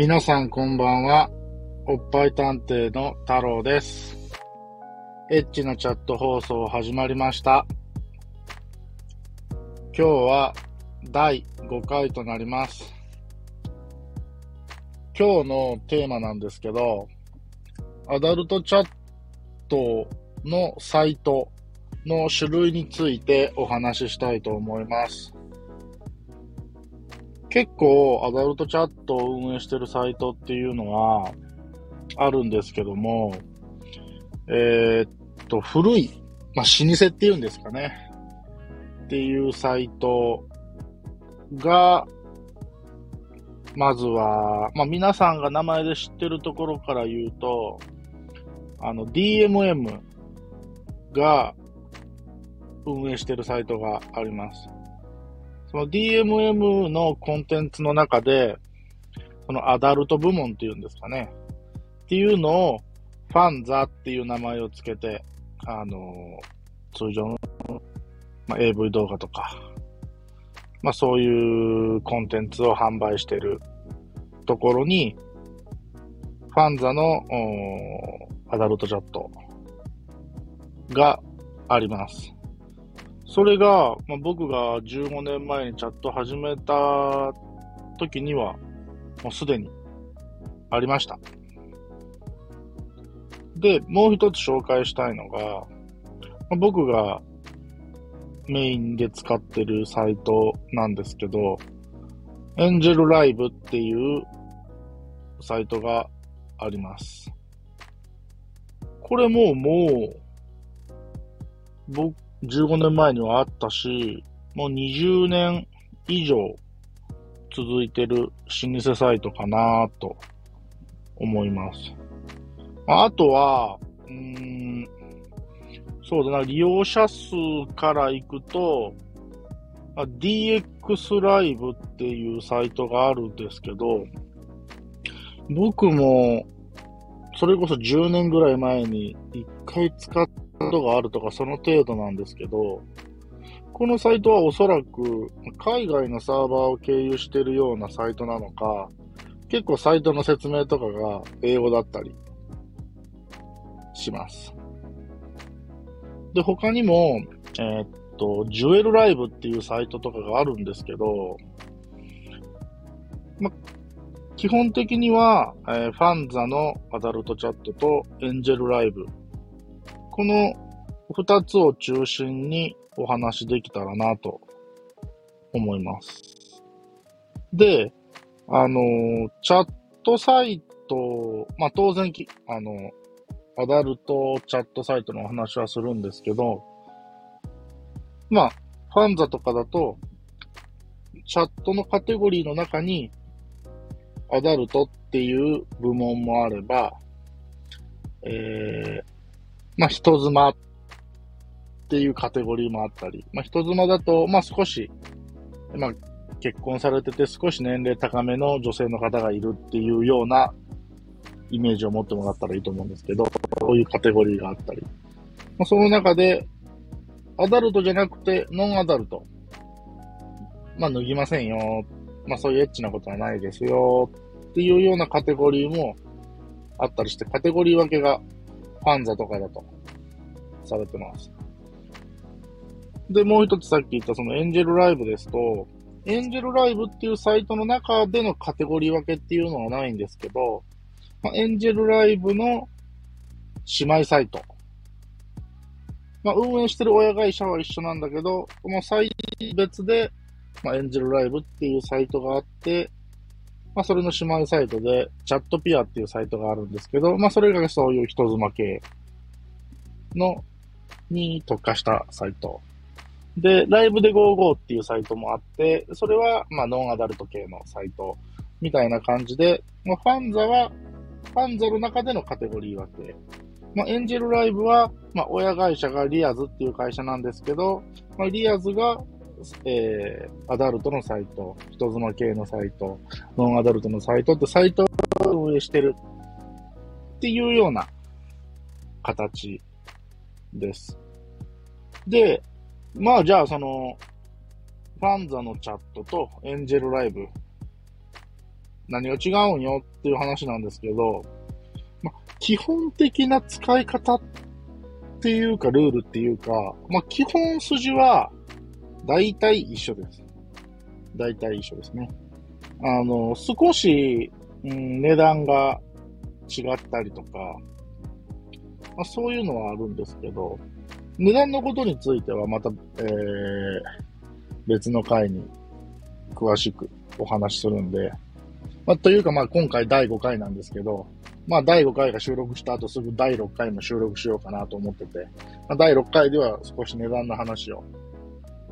皆さんこんばんは。おっぱい探偵の太郎です。エッチなチャット放送始まりました。今日は第5回となります。今日のテーマなんですけど、アダルトチャットのサイトの種類についてお話ししたいと思います。結構アダルトチャットを運営してるサイトっていうのはあるんですけども、えーっと、古い、まあ、老舗っていうんですかね。っていうサイトが、まずは、まあ、皆さんが名前で知ってるところから言うと、あの、DMM が運営してるサイトがあります。その DMM のコンテンツの中で、そのアダルト部門っていうんですかね。っていうのを、ファンザっていう名前をつけて、あの、通常の、まあ、AV 動画とか、まあそういうコンテンツを販売してるところに、ファンザのアダルトチャットがあります。それが、まあ、僕が15年前にチャット始めた時には、もうすでにありました。で、もう一つ紹介したいのが、まあ僕がメインで使ってるサイトなんですけど、エンジェルライブっていうサイトがあります。これももう、僕、15年前にはあったし、もう20年以上続いてる老舗サイトかなと思います。あとは、うん、そうだな、利用者数からいくと、DX ライブっていうサイトがあるんですけど、僕も、それこそ10年ぐらい前に一回使ったことがあるとかその程度なんですけど、このサイトはおそらく海外のサーバーを経由してるようなサイトなのか、結構サイトの説明とかが英語だったりします。で、他にも、えーっと、ジュエルライブっていうサイトとかがあるんですけど、ま、基本的には、えーファンザのアダルトチャットとエンジェルライブ。この二つを中心にお話できたらなと思います。で、あのーチャットサイト、まあ、当然き、あの、アダルトチャットサイトのお話はするんですけど、まあ、ファンザとかだと、チャットのカテゴリーの中に、アダルトっていう部門もあれば、えー、まあ、人妻っていうカテゴリーもあったり、まあ、人妻だと、まあ、少し、まあ、結婚されてて少し年齢高めの女性の方がいるっていうようなイメージを持ってもらったらいいと思うんですけど、こういうカテゴリーがあったり。まあ、その中で、アダルトじゃなくて、ノンアダルト。まあ、脱ぎませんよ。まあ、そういうエッチなことはないですよ。っていうようなカテゴリーもあったりして、カテゴリー分けがファンザとかだとされてます。で、もう一つさっき言ったそのエンジェルライブですと、エンジェルライブっていうサイトの中でのカテゴリー分けっていうのはないんですけど、まあ、エンジェルライブの姉妹サイト。まあ、運営してる親会社は一緒なんだけど、このサイ別で、まあ、エンジェルライブっていうサイトがあって、まあ、それの姉妹サイトで、チャットピアっていうサイトがあるんですけど、まあ、それがそういう人妻系の、に特化したサイト。で、ライブで55っていうサイトもあって、それは、まあ、ノンアダルト系のサイトみたいな感じで、まあ、ファンザは、ファンザの中でのカテゴリー分け。まあ、エンジェルライブは、まあ、親会社がリアズっていう会社なんですけど、まあ、リアズが、えー、アダルトのサイト、人妻系のサイト、ノンアダルトのサイトってサイトを運営してるっていうような形です。で、まあじゃあその、ファンザのチャットとエンジェルライブ何が違うんよっていう話なんですけど、まあ、基本的な使い方っていうか、ルールっていうか、まあ、基本筋は、大体一緒です。大体一緒ですね。あの、少し、うん、値段が違ったりとか、まあ、そういうのはあるんですけど、値段のことについてはまた、えー、別の回に詳しくお話しするんで、まあ、というかまあ今回第5回なんですけど、まあ第5回が収録した後すぐ第6回も収録しようかなと思ってて、まあ、第6回では少し値段の話を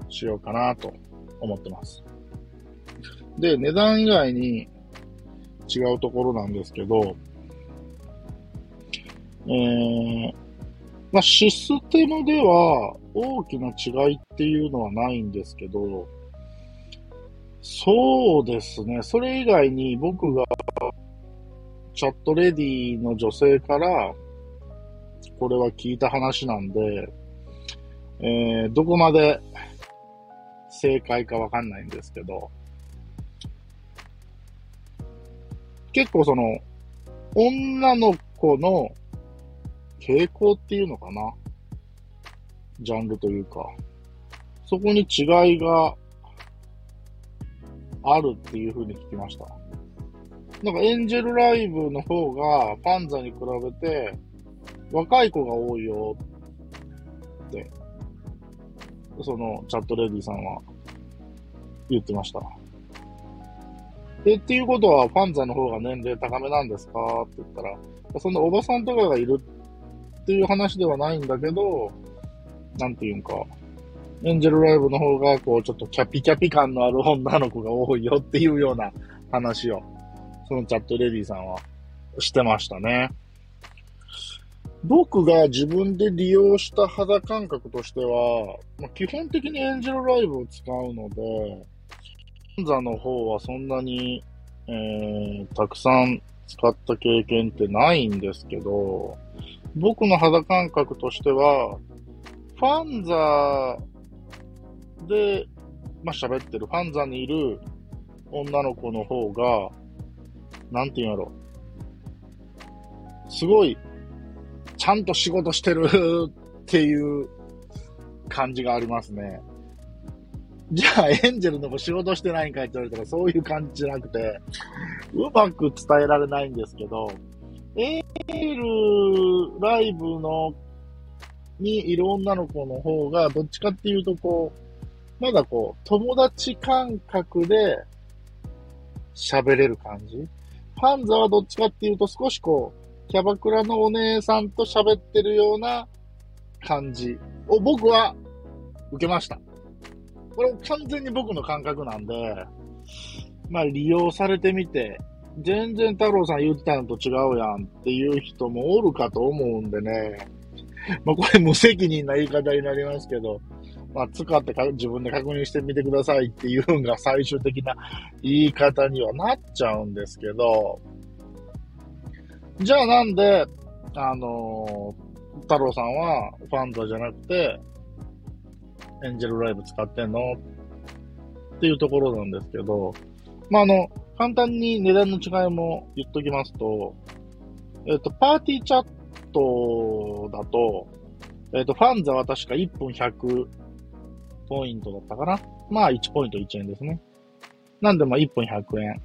しようかなと思ってます。で、値段以外に違うところなんですけど、えー、まあ、システムでは大きな違いっていうのはないんですけど、そうですね。それ以外に僕がチャットレディの女性からこれは聞いた話なんで、えー、どこまで正解かわかんないんですけど、結構その、女の子の傾向っていうのかな？ジャンルというか、そこに違いがあるっていう風に聞きました。なんかエンジェルライブの方がパンザに比べて若い子が多いよって、そのチャットレディさんは言ってました。え、っていうことは、ファンザの方が年齢高めなんですか？って言ったら、そんなおばさんとかがいるっていう話ではないんだけど、なんていうんか、エンジェルライブの方が、こう、ちょっとキャピキャピ感のある女の子が多いよっていうような話を、そのチャットレディさんはしてましたね。僕が自分で利用した肌感覚としては、まあ、基本的にエンジェルライブを使うので、ファンザの方はそんなに、えー、たくさん使った経験ってないんですけど、僕の肌感覚としては、ファンザで、まあ、喋ってる、ファンザにいる女の子の方が、なんて言うんやろ。すごい、ゃんと仕事してる っていう感じがありますね。じゃあ、エンジェルの子仕事してないんかいって言われたら、そういう感じじゃなくて、うまく伝えられないんですけど、エールライブの、にいる女の子の方が、どっちかっていうと、こう、まだこう、友達感覚で喋れる感じ？ファンザはどっちかっていうと、少しこう、キャバクラのお姉さんと喋ってるような感じを僕は受けました。これ完全に僕の感覚なんで、まあ利用されてみて、全然太郎さん言ってたのと違うやんっていう人もおるかと思うんでね。まあこれ無責任な言い方になりますけど、まあ使って自分で確認してみてくださいっていうのが最終的な言い方にはなっちゃうんですけど、じゃあなんで、あのー、太郎さんはファンザじゃなくて、エンジェルライブ使ってんの？っていうところなんですけど、まあ、あの、簡単に値段の違いも言っときますと、えっ、と、パーティーチャットだと、えっ、と、ファンザは確か1分100ポイントだったかな？まあ、1ポイント1円ですね。なんで、まあ、1分100円。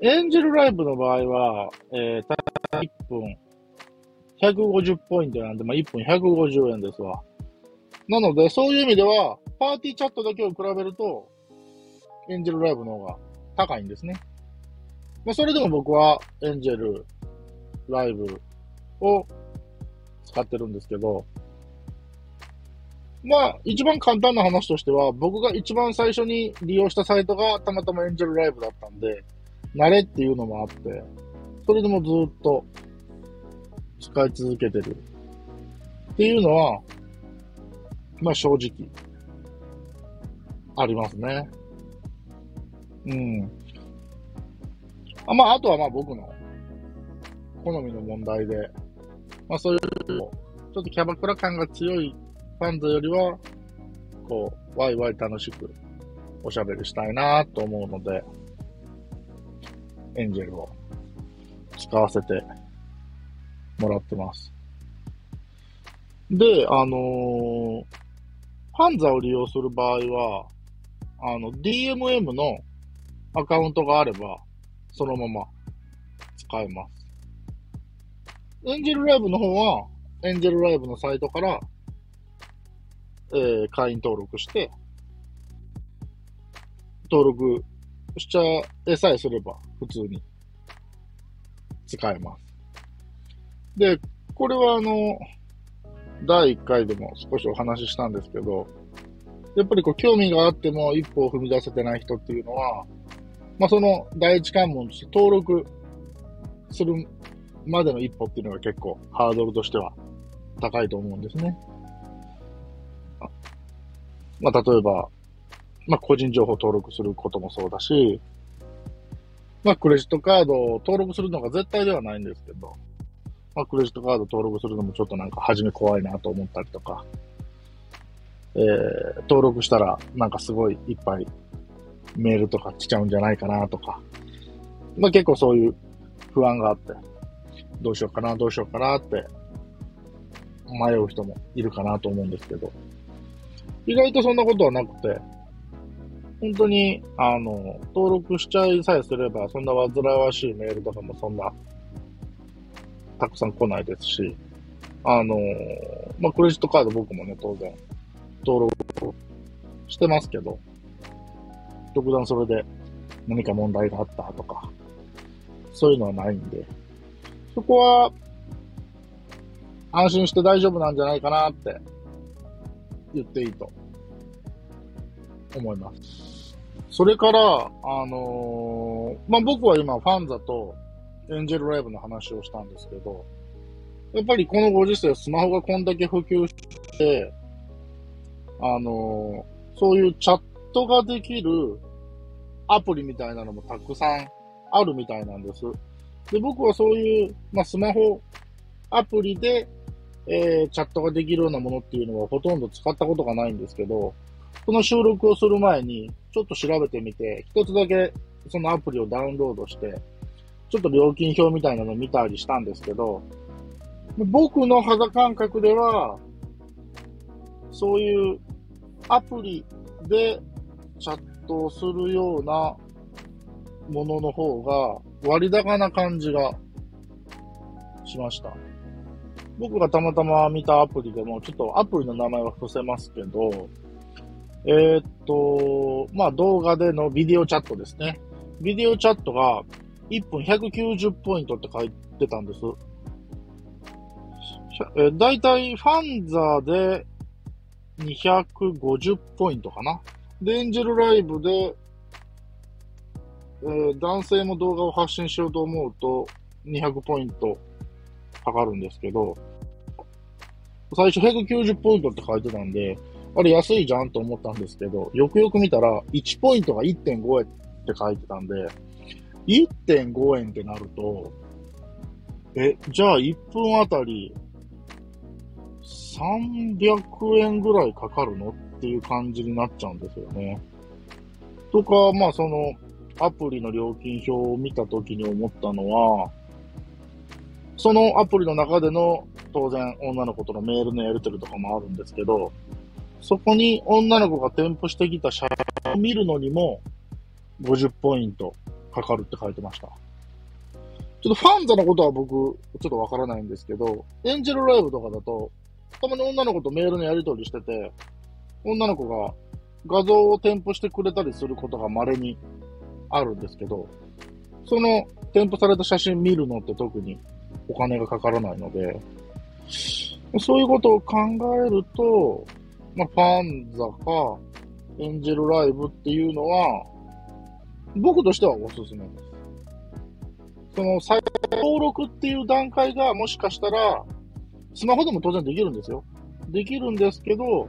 エンジェルライブの場合は、えー、1分150ポイントなんで、まあ、1分150円ですわ。なので、そういう意味では、パーティーチャットだけを比べると、エンジェルライブの方が高いんですね。まあ、それでも僕はエンジェルライブを使ってるんですけど、まあ、一番簡単な話としては、僕が一番最初に利用したサイトがたまたまエンジェルライブだったんで、慣れっていうのもあって、それでもずっと使い続けてるっていうのは、まあ正直、ありますね。うん。あまあ、あとはまあ僕の好みの問題で、まあそういう、ちょっとキャバクラ感が強いファンドよりは、こう、ワイワイ楽しくおしゃべりしたいなと思うので、エンジェルを使わせてもらってます。で、あのー、ファンザを利用する場合は、あの、DMM のアカウントがあれば、そのまま使えます。エンジェルライブの方は、エンジェルライブのサイトから、えー、会員登録して、登録しちゃえさえすれば、普通に使えます。で、これはあの、第1回でも少しお話ししたんですけど、やっぱりこう興味があっても一歩を踏み出せてない人っていうのは、まあその第一関門として登録するまでの一歩っていうのが結構ハードルとしては高いと思うんですね。まあ例えば、まあ個人情報登録することもそうだし、まあクレジットカードを登録するのが絶対ではないんですけど、まあ、クレジットカード登録するのもちょっとなんか初め怖いなと思ったりとか、えー、登録したらなんかすごいいっぱいメールとか来ちゃうんじゃないかなとか、まあ結構そういう不安があって、どうしようかな、どうしようかなって迷う人もいるかなと思うんですけど、意外とそんなことはなくて、本当に、あの、登録しちゃいさえすれば、そんな煩わしいメールとかもそんなたくさん来ないですし、あの、まあ、クレジットカード僕もね、当然、登録してますけど、特段それで何か問題があったとか、そういうのはないんで、そこは、安心して大丈夫なんじゃないかなって言っていいと思います。それから、あのー、まあ、僕は今ファンザとエンジェルライブの話をしたんですけど、やっぱりこのご時世スマホがこんだけ普及して、あのー、そういうチャットができるアプリみたいなのもたくさんあるみたいなんです。で、僕はそういう、まあ、スマホアプリで、えー、チャットができるようなものっていうのはほとんど使ったことがないんですけど、この収録をする前にちょっと調べてみて、一つだけそのアプリをダウンロードして、ちょっと料金表みたいなの見たりしたんですけど、僕の肌感覚では、そういうアプリでチャットをするようなものの方が割高な感じがしました。僕がたまたま見たアプリでも、ちょっとアプリの名前は伏せますけど、えー、っと、まあ動画でのビデオチャットですね。ビデオチャットが1分190ポイントって書いてたんです。えだいたいファンザーで250ポイントかな。で、エンジェルライブで、えー、男性も動画を発信しようと思うと200ポイントかかるんですけど、最初190ポイントって書いてたんで、あれ安いじゃんと思ったんですけど、よくよく見たら1ポイントが1.5円って書いてたんで、1.5円ってなると、え、じゃあ1分あたり300円ぐらいかかるのっていう感じになっちゃうんですよね。とか、まあそのアプリの料金表を見たときに思ったのは、そのアプリの中での当然女の子とのメールのやり取りとかもあるんですけど、そこに女の子が添付してきた写真を見るのにも50ポイントかかるって書いてました。ちょっとファンザのことは僕、ちょっとわからないんですけど、エンジェルライブとかだと、たまに女の子とメールのやり取りしてて、女の子が画像を添付してくれたりすることが稀にあるんですけど、その添付された写真見るのって特にお金がかからないので、そういうことを考えると、まあ、ファンザか、エンジェルライブっていうのは、僕としてはおすすめです。その、再登録っていう段階がもしかしたら、スマホでも当然できるんですよ。できるんですけど、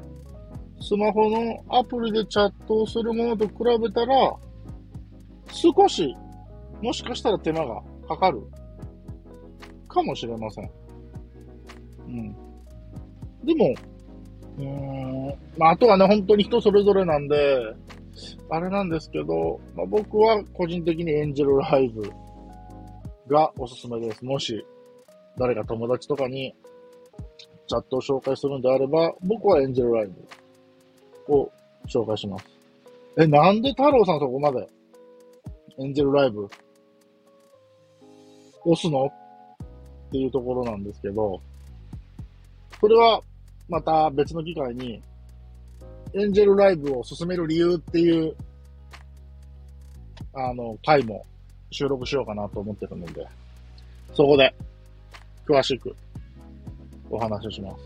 スマホのアプリでチャットをするものと比べたら、少し、もしかしたら手間がかかるかもしれません。うん。でも、うん、まあ、あとはね、本当に人それぞれなんで、あれなんですけど、まあ、僕は個人的にエンジェルライブがおすすめです。もし、誰か友達とかにチャットを紹介するんであれば、僕はエンジェルライブを紹介します。え、なんで太郎さんそこまでエンジェルライブ押すの？っていうところなんですけど、これはまた別の機会に、エンジェルライブを進める理由っていう、あの、回も収録しようかなと思ってるので、そこで、詳しくお話をします。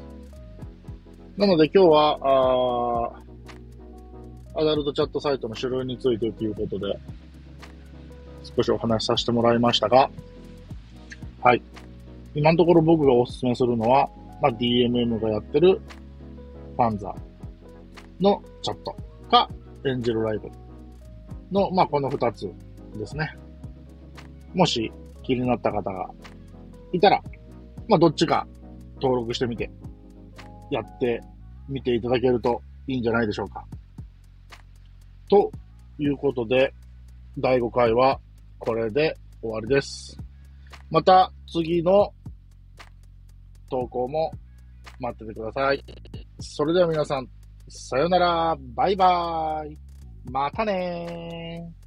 なので今日は、あアダルトチャットサイトの種類についてということで、少しお話しさせてもらいましたが、はい。今のところ僕がお勧めするのは、まあ、DMM がやってるファンザのチャットか、エンジェルライブの、まあ、この二つですね。もし気になった方がいたら、まあ、どっちか登録してみて、やってみていただけるといいんじゃないでしょうか。ということで、第5回はこれで終わりです。また次の投稿も待っててください。それでは皆さん、さよなら、バイバーイ、またねー。